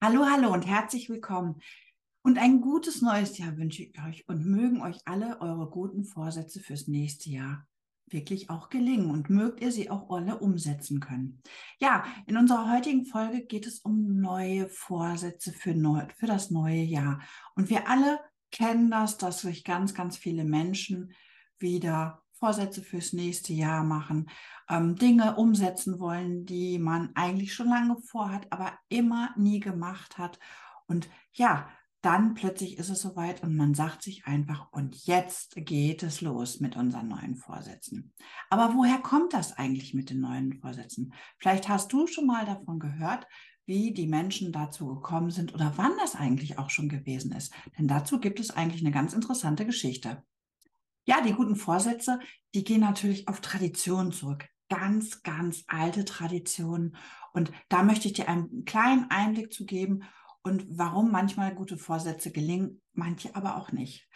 Hallo, hallo und herzlich willkommen. Und ein gutes neues Jahr wünsche ich euch und mögen euch alle eure guten Vorsätze fürs nächste Jahr wirklich auch gelingen und mögt ihr sie auch alle umsetzen können. Ja, in unserer heutigen Folge geht es um neue Vorsätze für, neu, für das neue Jahr. Und wir alle kennen das, dass sich ganz, ganz viele Menschen wieder Vorsätze fürs nächste Jahr machen, ähm, Dinge umsetzen wollen, die man eigentlich schon lange vorhat, aber immer nie gemacht hat. Und ja, dann plötzlich ist es soweit und man sagt sich einfach, und jetzt geht es los mit unseren neuen Vorsätzen. Aber woher kommt das eigentlich mit den neuen Vorsätzen? Vielleicht hast du schon mal davon gehört, wie die Menschen dazu gekommen sind oder wann das eigentlich auch schon gewesen ist. Denn dazu gibt es eigentlich eine ganz interessante Geschichte. Ja, die guten Vorsätze, die gehen natürlich auf Traditionen zurück. Ganz, ganz alte Traditionen. Und da möchte ich dir einen kleinen Einblick zu geben und warum manchmal gute Vorsätze gelingen, manche aber auch nicht.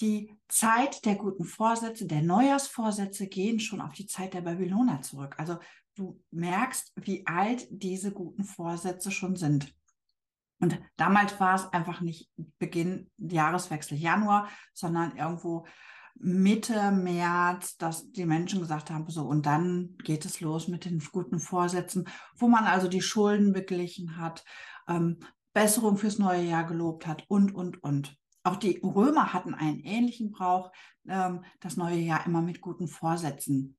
Die Zeit der guten Vorsätze, der Neujahrsvorsätze gehen schon auf die Zeit der Babyloner zurück. Also du merkst, wie alt diese guten Vorsätze schon sind. Und damals war es einfach nicht Beginn Jahreswechsel Januar, sondern irgendwo Mitte März, dass die Menschen gesagt haben, so, und dann geht es los mit den guten Vorsätzen, wo man also die Schulden beglichen hat, ähm, Besserung fürs neue Jahr gelobt hat und, und, und. Auch die Römer hatten einen ähnlichen Brauch, ähm, das neue Jahr immer mit guten Vorsätzen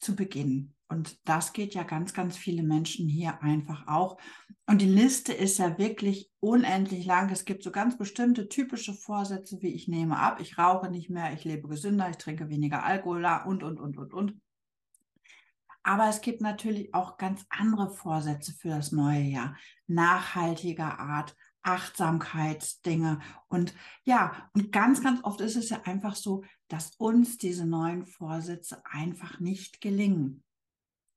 zu beginnen. Und das geht ja ganz, ganz viele Menschen hier einfach auch. Und die Liste ist ja wirklich unendlich lang. Es gibt so ganz bestimmte typische Vorsätze, wie ich nehme ab, ich rauche nicht mehr, ich lebe gesünder, ich trinke weniger Alkohol und, und, und, und, und. Aber es gibt natürlich auch ganz andere Vorsätze für das neue Jahr. Nachhaltiger Art, Achtsamkeitsdinge. Und ja, und ganz, ganz oft ist es ja einfach so, dass uns diese neuen Vorsätze einfach nicht gelingen.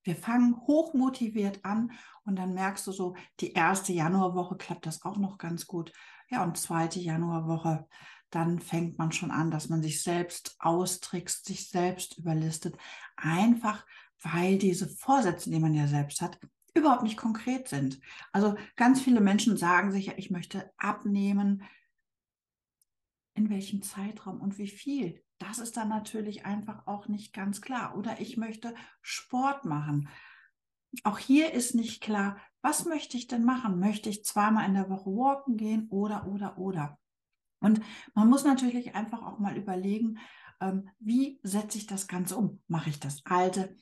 Wir fangen hochmotiviert an und dann merkst du so, die erste Januarwoche klappt das auch noch ganz gut. Ja, und zweite Januarwoche, dann fängt man schon an, dass man sich selbst austrickst, sich selbst überlistet. Einfach, weil diese Vorsätze, die man ja selbst hat, überhaupt nicht konkret sind. Also ganz viele Menschen sagen sich ja, ich möchte abnehmen. In welchem Zeitraum und wie viel? Das ist dann natürlich einfach auch nicht ganz klar. Oder ich möchte Sport machen. Auch hier ist nicht klar, was möchte ich denn machen? Möchte ich zweimal in der Woche walken gehen oder, oder, oder? Und man muss natürlich einfach auch mal überlegen, ähm, wie setze ich das Ganze um? Mache ich das Alte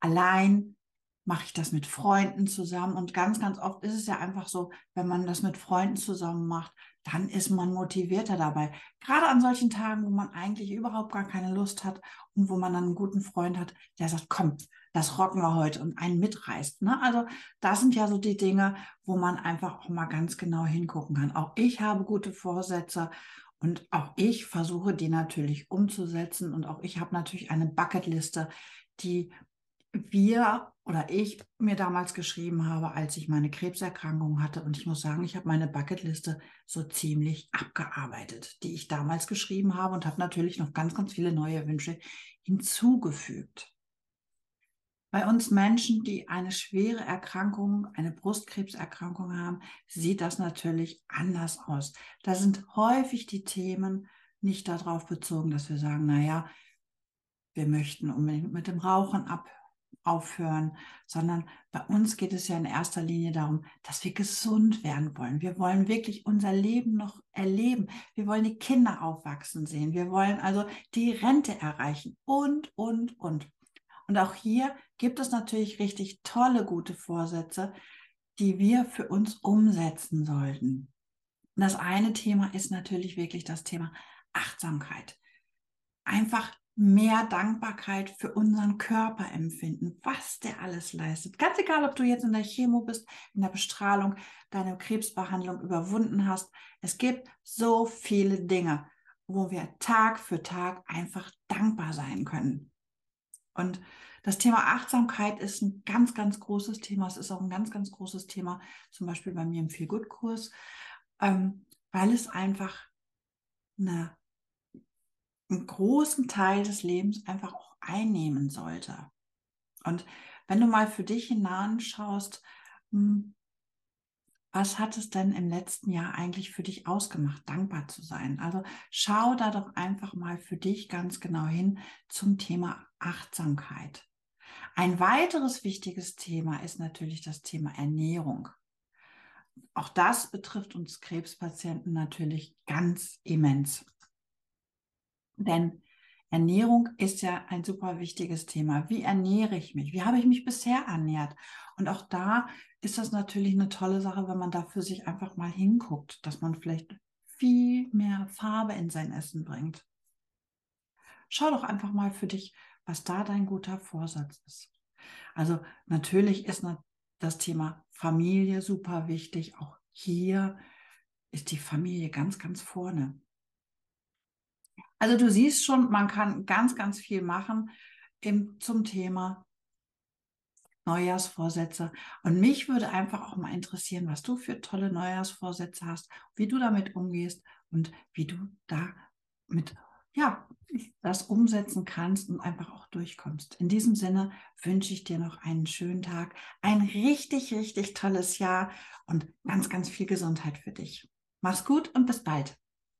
allein? Mache ich das mit Freunden zusammen? Und ganz, ganz oft ist es ja einfach so, wenn man das mit Freunden zusammen macht, dann ist man motivierter dabei. Gerade an solchen Tagen, wo man eigentlich überhaupt gar keine Lust hat und wo man dann einen guten Freund hat, der sagt, komm, das rocken wir heute und einen mitreißt. Ne? Also das sind ja so die Dinge, wo man einfach auch mal ganz genau hingucken kann. Auch ich habe gute Vorsätze und auch ich versuche die natürlich umzusetzen und auch ich habe natürlich eine Bucketliste, die wir oder ich mir damals geschrieben habe, als ich meine Krebserkrankung hatte. Und ich muss sagen, ich habe meine Bucketliste so ziemlich abgearbeitet, die ich damals geschrieben habe und habe natürlich noch ganz, ganz viele neue Wünsche hinzugefügt. Bei uns Menschen, die eine schwere Erkrankung, eine Brustkrebserkrankung haben, sieht das natürlich anders aus. Da sind häufig die Themen nicht darauf bezogen, dass wir sagen, na ja, wir möchten unbedingt mit dem Rauchen ab, aufhören, sondern bei uns geht es ja in erster Linie darum, dass wir gesund werden wollen. Wir wollen wirklich unser Leben noch erleben. Wir wollen die Kinder aufwachsen sehen. Wir wollen also die Rente erreichen und, und, und. Und auch hier gibt es natürlich richtig tolle, gute Vorsätze, die wir für uns umsetzen sollten. Das eine Thema ist natürlich wirklich das Thema Achtsamkeit. Einfach mehr Dankbarkeit für unseren Körper empfinden, was der alles leistet. Ganz egal, ob du jetzt in der Chemo bist, in der Bestrahlung, deine Krebsbehandlung überwunden hast. Es gibt so viele Dinge, wo wir Tag für Tag einfach dankbar sein können. Und das Thema Achtsamkeit ist ein ganz, ganz großes Thema. Es ist auch ein ganz, ganz großes Thema, zum Beispiel bei mir im Feel-Good-Kurs, ähm, weil es einfach eine einen großen Teil des Lebens einfach auch einnehmen sollte. Und wenn du mal für dich hineinschaust, hm, was hat es denn im letzten Jahr eigentlich für dich ausgemacht, dankbar zu sein? Also schau da doch einfach mal für dich ganz genau hin zum Thema Achtsamkeit. Ein weiteres wichtiges Thema ist natürlich das Thema Ernährung. Auch das betrifft uns Krebspatienten natürlich ganz immens. Denn Ernährung ist ja ein super wichtiges Thema. Wie ernähre ich mich? Wie habe ich mich bisher ernährt? Und auch da ist das natürlich eine tolle Sache, wenn man da für sich einfach mal hinguckt, dass man vielleicht viel mehr Farbe in sein Essen bringt. Schau doch einfach mal für dich, was da dein guter Vorsatz ist. Also natürlich ist das Thema Familie super wichtig. Auch hier ist die Familie ganz, ganz vorne. Also du siehst schon, man kann ganz, ganz viel machen im, zum Thema Neujahrsvorsätze. Und mich würde einfach auch mal interessieren, was du für tolle Neujahrsvorsätze hast, wie du damit umgehst und wie du damit ja, das umsetzen kannst und einfach auch durchkommst. In diesem Sinne wünsche ich dir noch einen schönen Tag, ein richtig, richtig tolles Jahr und ganz, ganz viel Gesundheit für dich. Mach's gut und bis bald.